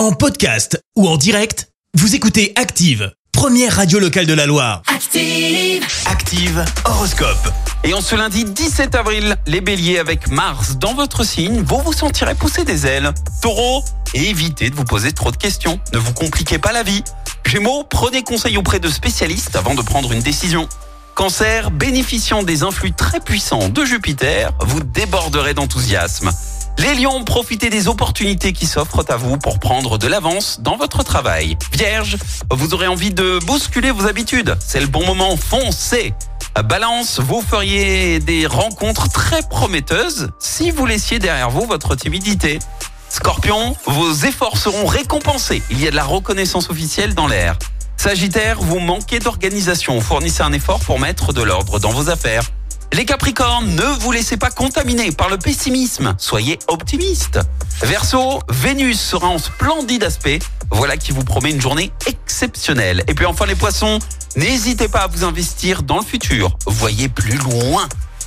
En podcast ou en direct, vous écoutez Active, première radio locale de la Loire. Active. Active Horoscope. Et en ce lundi 17 avril, les béliers avec Mars dans votre signe, vous vous sentirez pousser des ailes. Taureau, évitez de vous poser trop de questions. Ne vous compliquez pas la vie. Gémeaux, prenez conseil auprès de spécialistes avant de prendre une décision. Cancer, bénéficiant des influx très puissants de Jupiter, vous déborderez d'enthousiasme. Les lions, profitez des opportunités qui s'offrent à vous pour prendre de l'avance dans votre travail. Vierge, vous aurez envie de bousculer vos habitudes. C'est le bon moment, foncez Balance, vous feriez des rencontres très prometteuses si vous laissiez derrière vous votre timidité. Scorpion, vos efforts seront récompensés. Il y a de la reconnaissance officielle dans l'air. Sagittaire, vous manquez d'organisation. Fournissez un effort pour mettre de l'ordre dans vos affaires. Les Capricornes, ne vous laissez pas contaminer par le pessimisme. Soyez optimiste. Verseau, Vénus sera en splendide aspect. Voilà qui vous promet une journée exceptionnelle. Et puis enfin les Poissons, n'hésitez pas à vous investir dans le futur. Voyez plus loin.